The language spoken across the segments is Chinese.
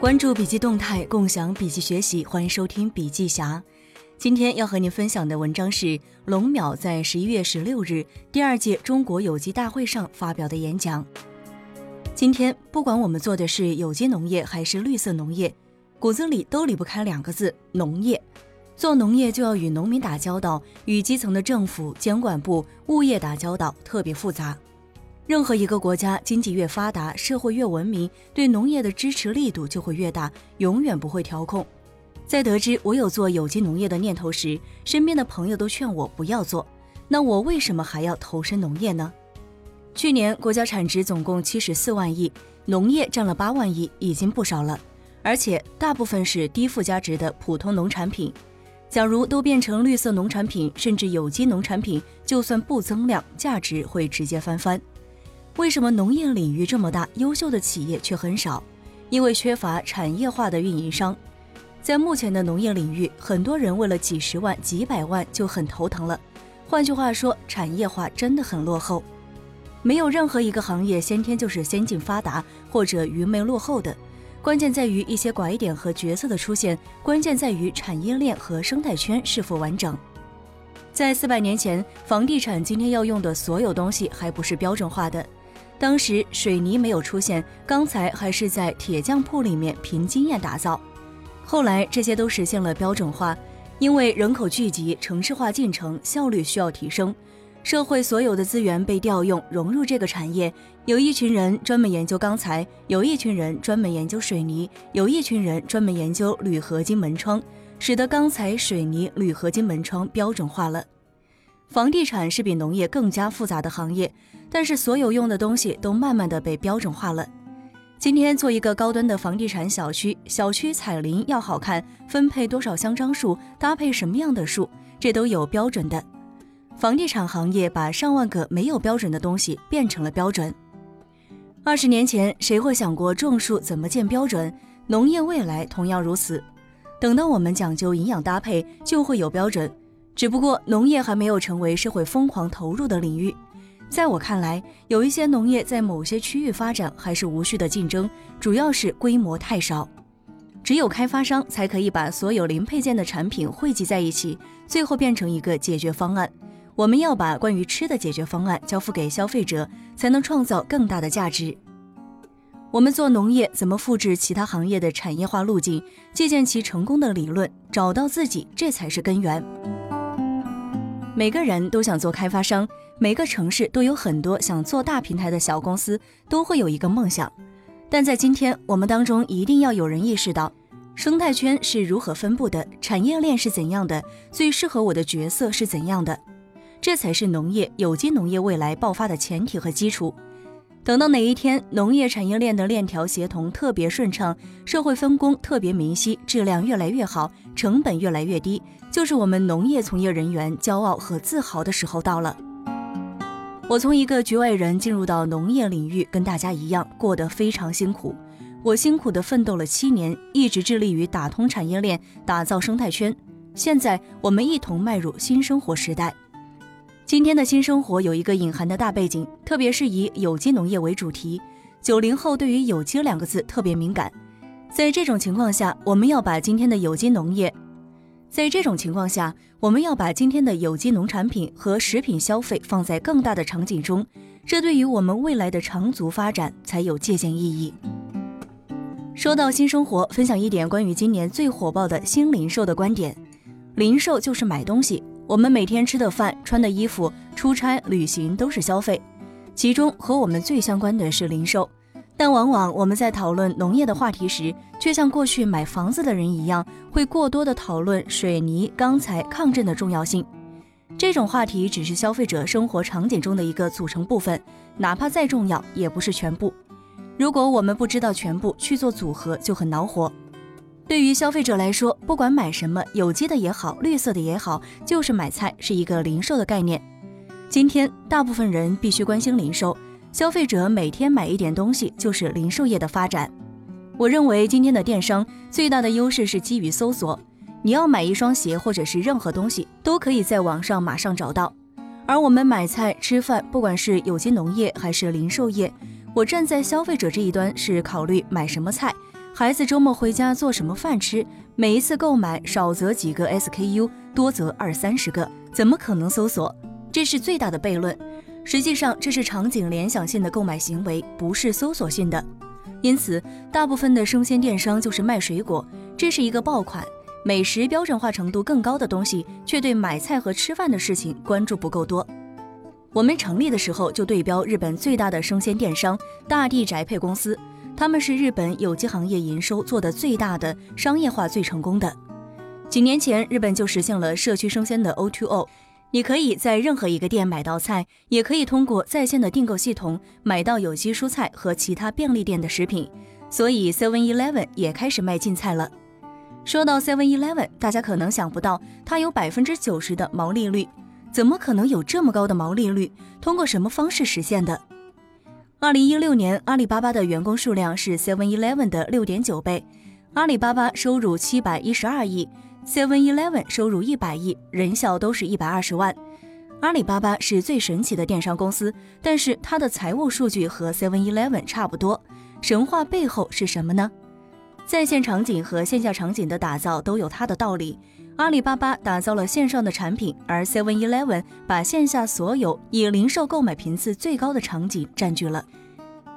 关注笔记动态，共享笔记学习，欢迎收听笔记侠。今天要和您分享的文章是龙淼在十一月十六日第二届中国有机大会上发表的演讲。今天，不管我们做的是有机农业还是绿色农业，骨子里都离不开两个字：农业。做农业就要与农民打交道，与基层的政府、监管部、物业打交道，特别复杂。任何一个国家经济越发达，社会越文明，对农业的支持力度就会越大，永远不会调控。在得知我有做有机农业的念头时，身边的朋友都劝我不要做。那我为什么还要投身农业呢？去年国家产值总共七十四万亿，农业占了八万亿，已经不少了，而且大部分是低附加值的普通农产品。假如都变成绿色农产品，甚至有机农产品，就算不增量，价值会直接翻番。为什么农业领域这么大，优秀的企业却很少？因为缺乏产业化的运营商。在目前的农业领域，很多人为了几十万、几百万就很头疼了。换句话说，产业化真的很落后。没有任何一个行业先天就是先进发达或者愚昧落后的，关键在于一些拐点和角色的出现，关键在于产业链和生态圈是否完整。在四百年前，房地产今天要用的所有东西还不是标准化的。当时水泥没有出现，钢材还是在铁匠铺里面凭经验打造。后来这些都实现了标准化，因为人口聚集、城市化进程，效率需要提升，社会所有的资源被调用融入这个产业。有一群人专门研究钢材，有一群人专门研究水泥，有一群人专门研究铝合金门窗，使得钢材、水泥、铝合金门窗标准化了。房地产是比农业更加复杂的行业。但是所有用的东西都慢慢的被标准化了。今天做一个高端的房地产小区，小区彩铃要好看，分配多少香樟树，搭配什么样的树，这都有标准的。房地产行业把上万个没有标准的东西变成了标准。二十年前谁会想过种树怎么建标准？农业未来同样如此。等到我们讲究营养搭配，就会有标准。只不过农业还没有成为社会疯狂投入的领域。在我看来，有一些农业在某些区域发展还是无序的竞争，主要是规模太少。只有开发商才可以把所有零配件的产品汇集在一起，最后变成一个解决方案。我们要把关于吃的解决方案交付给消费者，才能创造更大的价值。我们做农业怎么复制其他行业的产业化路径，借鉴其成功的理论，找到自己，这才是根源。每个人都想做开发商。每个城市都有很多想做大平台的小公司，都会有一个梦想。但在今天，我们当中一定要有人意识到，生态圈是如何分布的，产业链是怎样的，最适合我的角色是怎样的，这才是农业有机农业未来爆发的前提和基础。等到哪一天，农业产业链的链条协同特别顺畅，社会分工特别明晰，质量越来越好，成本越来越低，就是我们农业从业人员骄傲和自豪的时候到了。我从一个局外人进入到农业领域，跟大家一样过得非常辛苦。我辛苦地奋斗了七年，一直致力于打通产业链，打造生态圈。现在我们一同迈入新生活时代。今天的新生活有一个隐含的大背景，特别是以有机农业为主题。九零后对于有机两个字特别敏感，在这种情况下，我们要把今天的有机农业。在这种情况下，我们要把今天的有机农产品和食品消费放在更大的场景中，这对于我们未来的长足发展才有借鉴意义。说到新生活，分享一点关于今年最火爆的新零售的观点：零售就是买东西，我们每天吃的饭、穿的衣服、出差、旅行都是消费，其中和我们最相关的是零售。但往往我们在讨论农业的话题时，却像过去买房子的人一样，会过多的讨论水泥、钢材、抗震的重要性。这种话题只是消费者生活场景中的一个组成部分，哪怕再重要，也不是全部。如果我们不知道全部去做组合，就很恼火。对于消费者来说，不管买什么，有机的也好，绿色的也好，就是买菜是一个零售的概念。今天，大部分人必须关心零售。消费者每天买一点东西，就是零售业的发展。我认为今天的电商最大的优势是基于搜索，你要买一双鞋或者是任何东西，都可以在网上马上找到。而我们买菜吃饭，不管是有机农业还是零售业，我站在消费者这一端是考虑买什么菜，孩子周末回家做什么饭吃？每一次购买少则几个 SKU，多则二三十个，怎么可能搜索？这是最大的悖论。实际上，这是场景联想性的购买行为，不是搜索性的。因此，大部分的生鲜电商就是卖水果，这是一个爆款。美食标准化程度更高的东西，却对买菜和吃饭的事情关注不够多。我们成立的时候就对标日本最大的生鲜电商大地宅配公司，他们是日本有机行业营收做的最大的、商业化最成功的。几年前，日本就实现了社区生鲜的 O2O，你可以在任何一个店买到菜，也可以通过在线的订购系统买到有机蔬菜和其他便利店的食品。所以，Seven Eleven 也开始卖进菜了。说到 Seven Eleven，大家可能想不到，它有百分之九十的毛利率。怎么可能有这么高的毛利率？通过什么方式实现的？二零一六年，阿里巴巴的员工数量是 Seven Eleven 的六点九倍。阿里巴巴收入七百一十二亿，Seven Eleven 收入一百亿，人效都是一百二十万。阿里巴巴是最神奇的电商公司，但是它的财务数据和 Seven Eleven 差不多。神话背后是什么呢？在线场景和线下场景的打造都有它的道理。阿里巴巴打造了线上的产品，而 Seven Eleven 把线下所有以零售购买频次最高的场景占据了。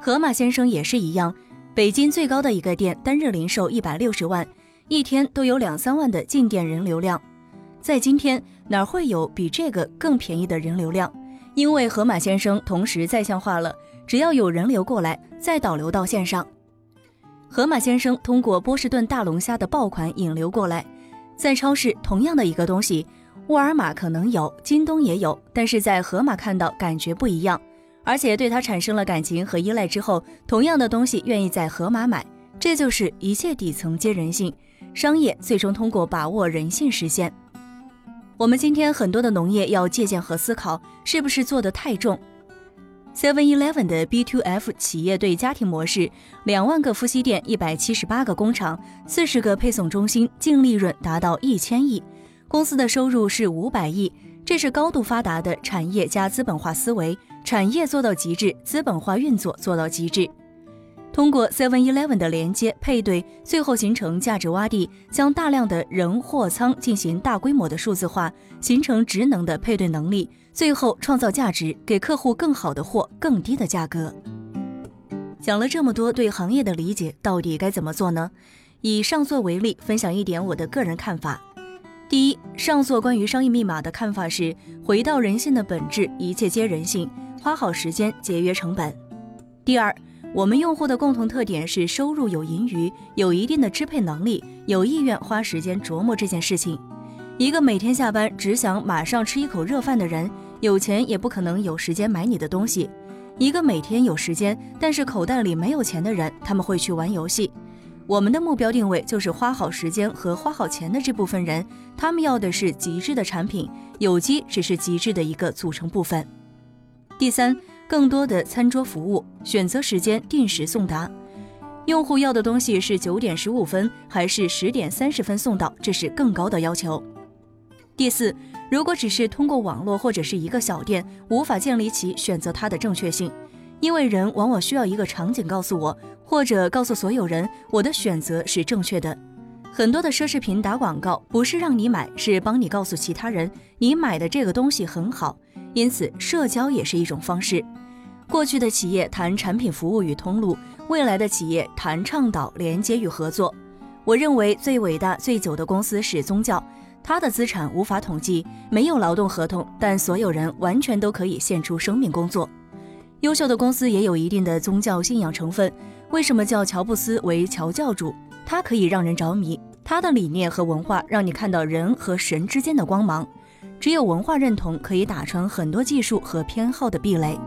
盒马先生也是一样，北京最高的一个店单日零售一百六十万，一天都有两三万的进店人流量。在今天哪会有比这个更便宜的人流量？因为盒马先生同时在线化了，只要有人流过来，再导流到线上。盒马先生通过波士顿大龙虾的爆款引流过来。在超市，同样的一个东西，沃尔玛可能有，京东也有，但是在盒马看到感觉不一样，而且对它产生了感情和依赖之后，同样的东西愿意在盒马买，这就是一切底层皆人性，商业最终通过把握人性实现。我们今天很多的农业要借鉴和思考，是不是做得太重？Seven Eleven 的 B to F 企业对家庭模式，两万个夫妻店，一百七十八个工厂，四十个配送中心，净利润达到一千亿，公司的收入是五百亿。这是高度发达的产业加资本化思维，产业做到极致，资本化运作做到极致。通过 Seven Eleven 的连接配对，最后形成价值洼地，将大量的人货仓进行大规模的数字化，形成职能的配对能力。最后创造价值，给客户更好的货，更低的价格。讲了这么多，对行业的理解到底该怎么做呢？以上座为例，分享一点我的个人看法。第一，上座关于商业密码的看法是：回到人性的本质，一切皆人性，花好时间，节约成本。第二，我们用户的共同特点是收入有盈余，有一定的支配能力，有意愿花时间琢磨这件事情。一个每天下班只想马上吃一口热饭的人。有钱也不可能有时间买你的东西。一个每天有时间，但是口袋里没有钱的人，他们会去玩游戏。我们的目标定位就是花好时间和花好钱的这部分人，他们要的是极致的产品，有机只是极致的一个组成部分。第三，更多的餐桌服务，选择时间定时送达。用户要的东西是九点十五分还是十点三十分送到，这是更高的要求。第四。如果只是通过网络或者是一个小店，无法建立起选择它的正确性，因为人往往需要一个场景告诉我，或者告诉所有人我的选择是正确的。很多的奢侈品打广告不是让你买，是帮你告诉其他人你买的这个东西很好。因此，社交也是一种方式。过去的企业谈产品服务与通路，未来的企业谈倡导连接与合作。我认为最伟大、最久的公司是宗教。他的资产无法统计，没有劳动合同，但所有人完全都可以献出生命工作。优秀的公司也有一定的宗教信仰成分。为什么叫乔布斯为乔教主？它可以让人着迷，它的理念和文化让你看到人和神之间的光芒。只有文化认同可以打穿很多技术和偏好的壁垒。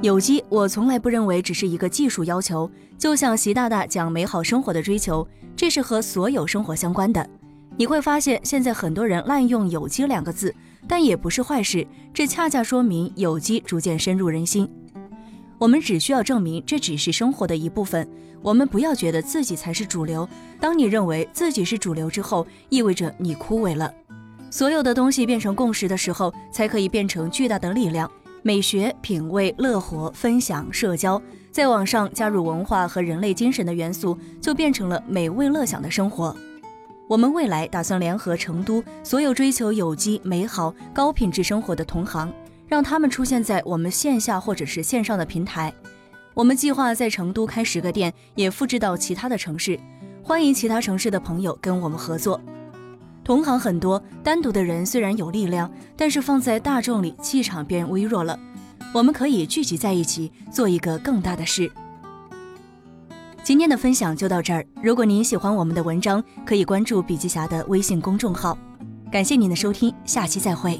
有机，我从来不认为只是一个技术要求，就像习大大讲美好生活的追求，这是和所有生活相关的。你会发现，现在很多人滥用“有机”两个字，但也不是坏事。这恰恰说明有机逐渐深入人心。我们只需要证明这只是生活的一部分。我们不要觉得自己才是主流。当你认为自己是主流之后，意味着你枯萎了。所有的东西变成共识的时候，才可以变成巨大的力量。美学、品味、乐活、分享、社交，在网上加入文化和人类精神的元素，就变成了美味乐享的生活。我们未来打算联合成都所有追求有机、美好、高品质生活的同行，让他们出现在我们线下或者是线上的平台。我们计划在成都开十个店，也复制到其他的城市。欢迎其他城市的朋友跟我们合作。同行很多，单独的人虽然有力量，但是放在大众里气场变微弱了。我们可以聚集在一起，做一个更大的事。今天的分享就到这儿。如果您喜欢我们的文章，可以关注笔记侠的微信公众号。感谢您的收听，下期再会。